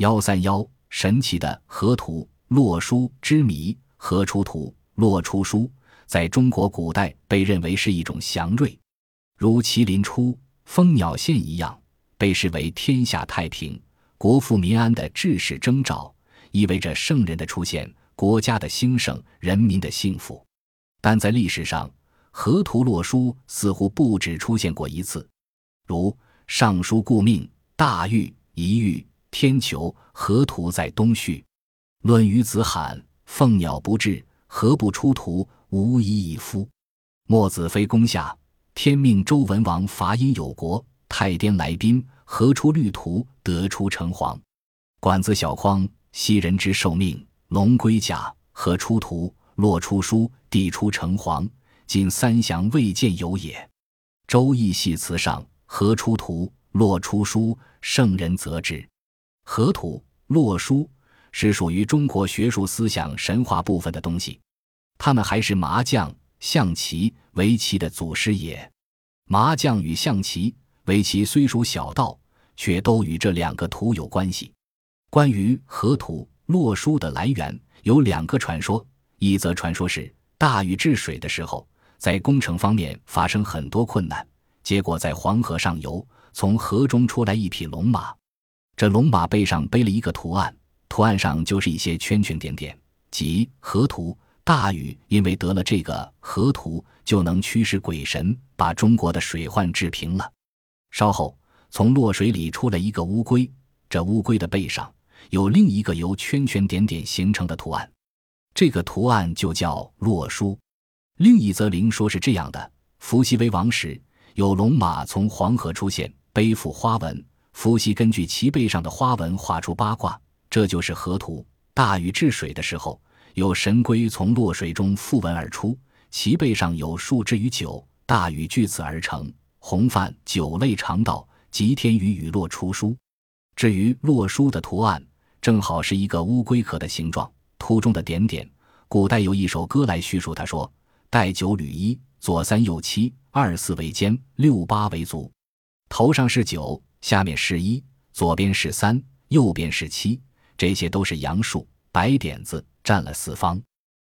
幺三幺，神奇的河图洛书之谜。河出图，洛出书，在中国古代被认为是一种祥瑞，如麒麟出，蜂鸟现一样，被视为天下太平、国富民安的治世征兆，意味着圣人的出现、国家的兴盛、人民的幸福。但在历史上，河图洛书似乎不止出现过一次，如《尚书顾命》大禹一遇天球，河图在东序；《论语子罕》凤鸟不至，何不出图？无以以夫。墨子非攻下，天命周文王伐殷有国，太颠来宾，何出绿图？得出城隍。管子小匡昔人之受命，龙龟甲，何出图？洛出书，地出城隍。今三祥未见有也。周易系辞上，何出图？洛出书，圣人则之。河图洛书。是属于中国学术思想神话部分的东西，他们还是麻将、象棋、围棋的祖师爷。麻将与象棋、围棋虽属小道，却都与这两个图有关系。关于河图洛书的来源，有两个传说：一则传说是大禹治水的时候，在工程方面发生很多困难，结果在黄河上游，从河中出来一匹龙马，这龙马背上背了一个图案。图案上就是一些圈圈点点，即河图。大禹因为得了这个河图，就能驱使鬼神把中国的水患治平了。稍后，从洛水里出来一个乌龟，这乌龟的背上有另一个由圈圈点点形成的图案，这个图案就叫洛书。另一则灵说是这样的：伏羲为王时，有龙马从黄河出现，背负花纹。伏羲根据其背上的花纹画出八卦。这就是河图。大禹治水的时候，有神龟从洛水中复文而出，其背上有数之于九。大禹据此而成，洪范九类肠道，吉天与雨落出书。至于洛书的图案，正好是一个乌龟壳的形状，图中的点点，古代有一首歌来叙述。他说：“带九履一，左三右七，二四为肩，六八为足。头上是九，下面是一，左边是三，右边是七。”这些都是阳数，白点子占了四方。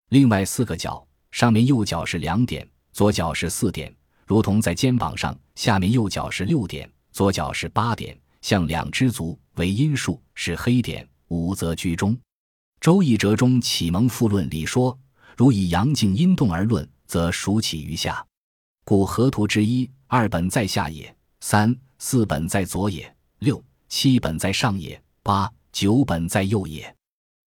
另外四个角，上面右脚是两点，左脚是四点，如同在肩膀上；下面右脚是六点，左脚是八点，像两只足。为阴数，是黑点。五则居中。《周易折中启蒙复论》里说：“如以阳静阴动而论，则数起于下。故河图之一、二本在下也，三四本在左也，六七本在上也，八。”九本在右也，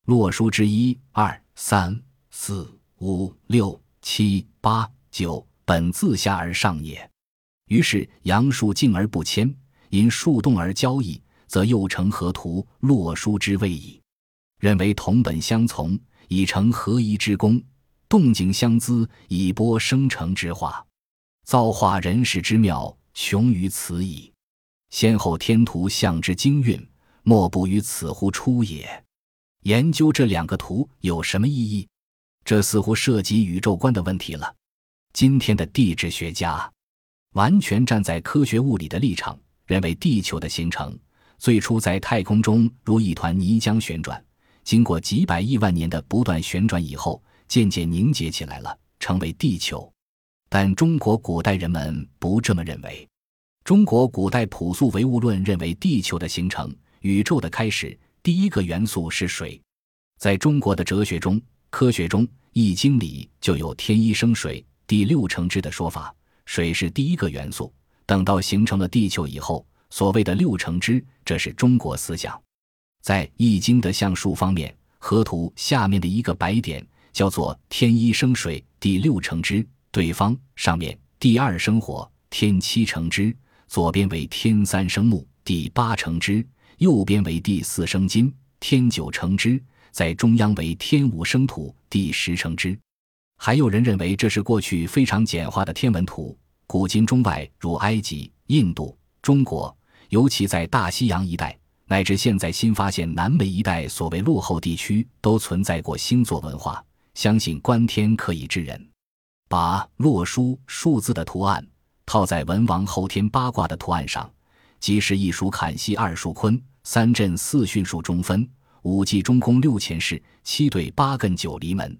洛书之一、二、三、四、五、六、七、八、九本自下而上也。于是阳数静而不迁，因数动而交易，则又成河图洛书之谓矣。认为同本相从，以成合一之功；动静相资，以播生成之化。造化人事之妙，穷于此矣。先后天图象之精韵。莫不于此乎出也。研究这两个图有什么意义？这似乎涉及宇宙观的问题了。今天的地质学家完全站在科学物理的立场，认为地球的形成最初在太空中如一团泥浆旋转，经过几百亿万年的不断旋转以后，渐渐凝结起来了，成为地球。但中国古代人们不这么认为。中国古代朴素唯物论认为地球的形成。宇宙的开始，第一个元素是水。在中国的哲学中、科学中，《易经》里就有“天一生水，地六成之”的说法。水是第一个元素。等到形成了地球以后，所谓的六成之，这是中国思想。在《易经》的象数方面，河图下面的一个白点叫做“天一生水，地六成之”，对方上面“第二生火，天七成之”，左边为“天三生木，地八成之”。右边为第四生金，天九成之；在中央为天五生土，第十成之。还有人认为这是过去非常简化的天文图。古今中外，如埃及、印度、中国，尤其在大西洋一带，乃至现在新发现南美一带所谓落后地区，都存在过星座文化。相信观天可以知人，把洛书数字的图案套在文王后天八卦的图案上，即是一属坎西，二属坤。三震四巽数中分，五季中宫六前室，七对八艮九离门。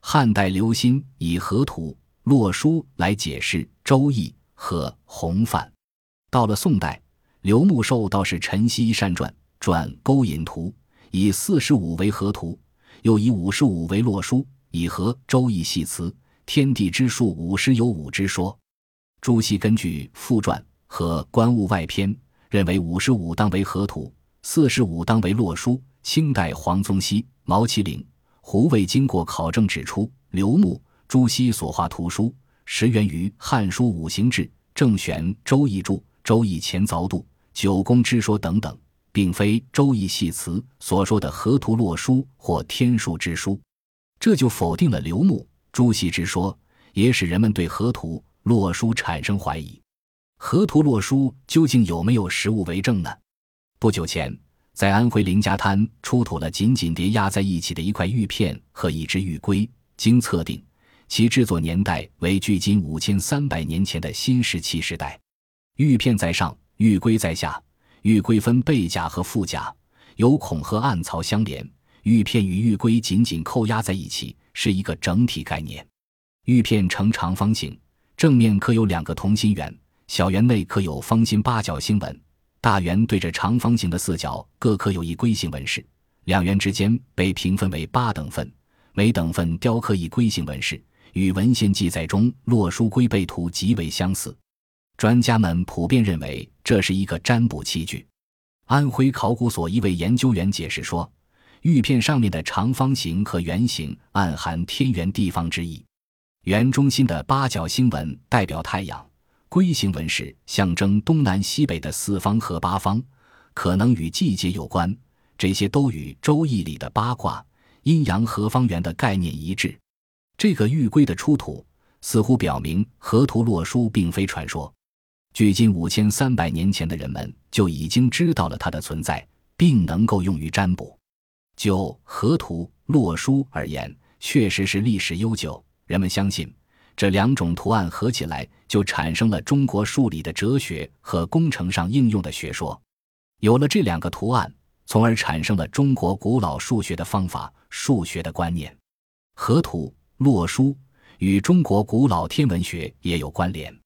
汉代刘歆以河图洛书来解释《周易》和洪范。到了宋代，刘穆受道士陈希善传转勾引图，以四十五为河图，又以五十五为洛书，以合《周易》系辞，天地之数五十有五之说。朱熹根据《复传》和《观物外篇》，认为五十五当为河图，四十五当为洛书。清代黄宗羲、毛麒麟。胡未经过考证指出，刘牧、朱熹所画图书实源于《汉书·五行志》《郑玄《周易注》《周易前凿度》《九宫之说》等等，并非《周易系辞》所说的河图洛书或天数之书，这就否定了刘牧、朱熹之说，也使人们对河图洛书产生怀疑。河图洛书究竟有没有实物为证呢？不久前。在安徽林家滩出土了紧紧叠压在一起的一块玉片和一只玉龟，经测定，其制作年代为距今五千三百年前的新石器时代。玉片在上，玉龟在下，玉龟分背甲和腹甲，有孔和暗槽相连，玉片与玉龟紧紧扣压在一起，是一个整体概念。玉片呈长方形，正面刻有两个同心圆，小圆内刻有方心八角星纹。大圆对着长方形的四角各刻有一龟形纹饰，两圆之间被平分为八等份，每等份雕刻一龟形纹饰，与文献记载中洛书龟背图极为相似。专家们普遍认为这是一个占卜器具。安徽考古所一位研究员解释说，玉片上面的长方形和圆形暗含天圆地方之意，圆中心的八角星纹代表太阳。龟形纹饰象征东南西北的四方和八方，可能与季节有关。这些都与《周易》里的八卦阴阳和方圆的概念一致。这个玉龟的出土，似乎表明河图洛书并非传说。距今五千三百年前的人们就已经知道了它的存在，并能够用于占卜。就河图洛书而言，确实是历史悠久。人们相信。这两种图案合起来，就产生了中国数理的哲学和工程上应用的学说。有了这两个图案，从而产生了中国古老数学的方法、数学的观念。河图洛书与中国古老天文学也有关联。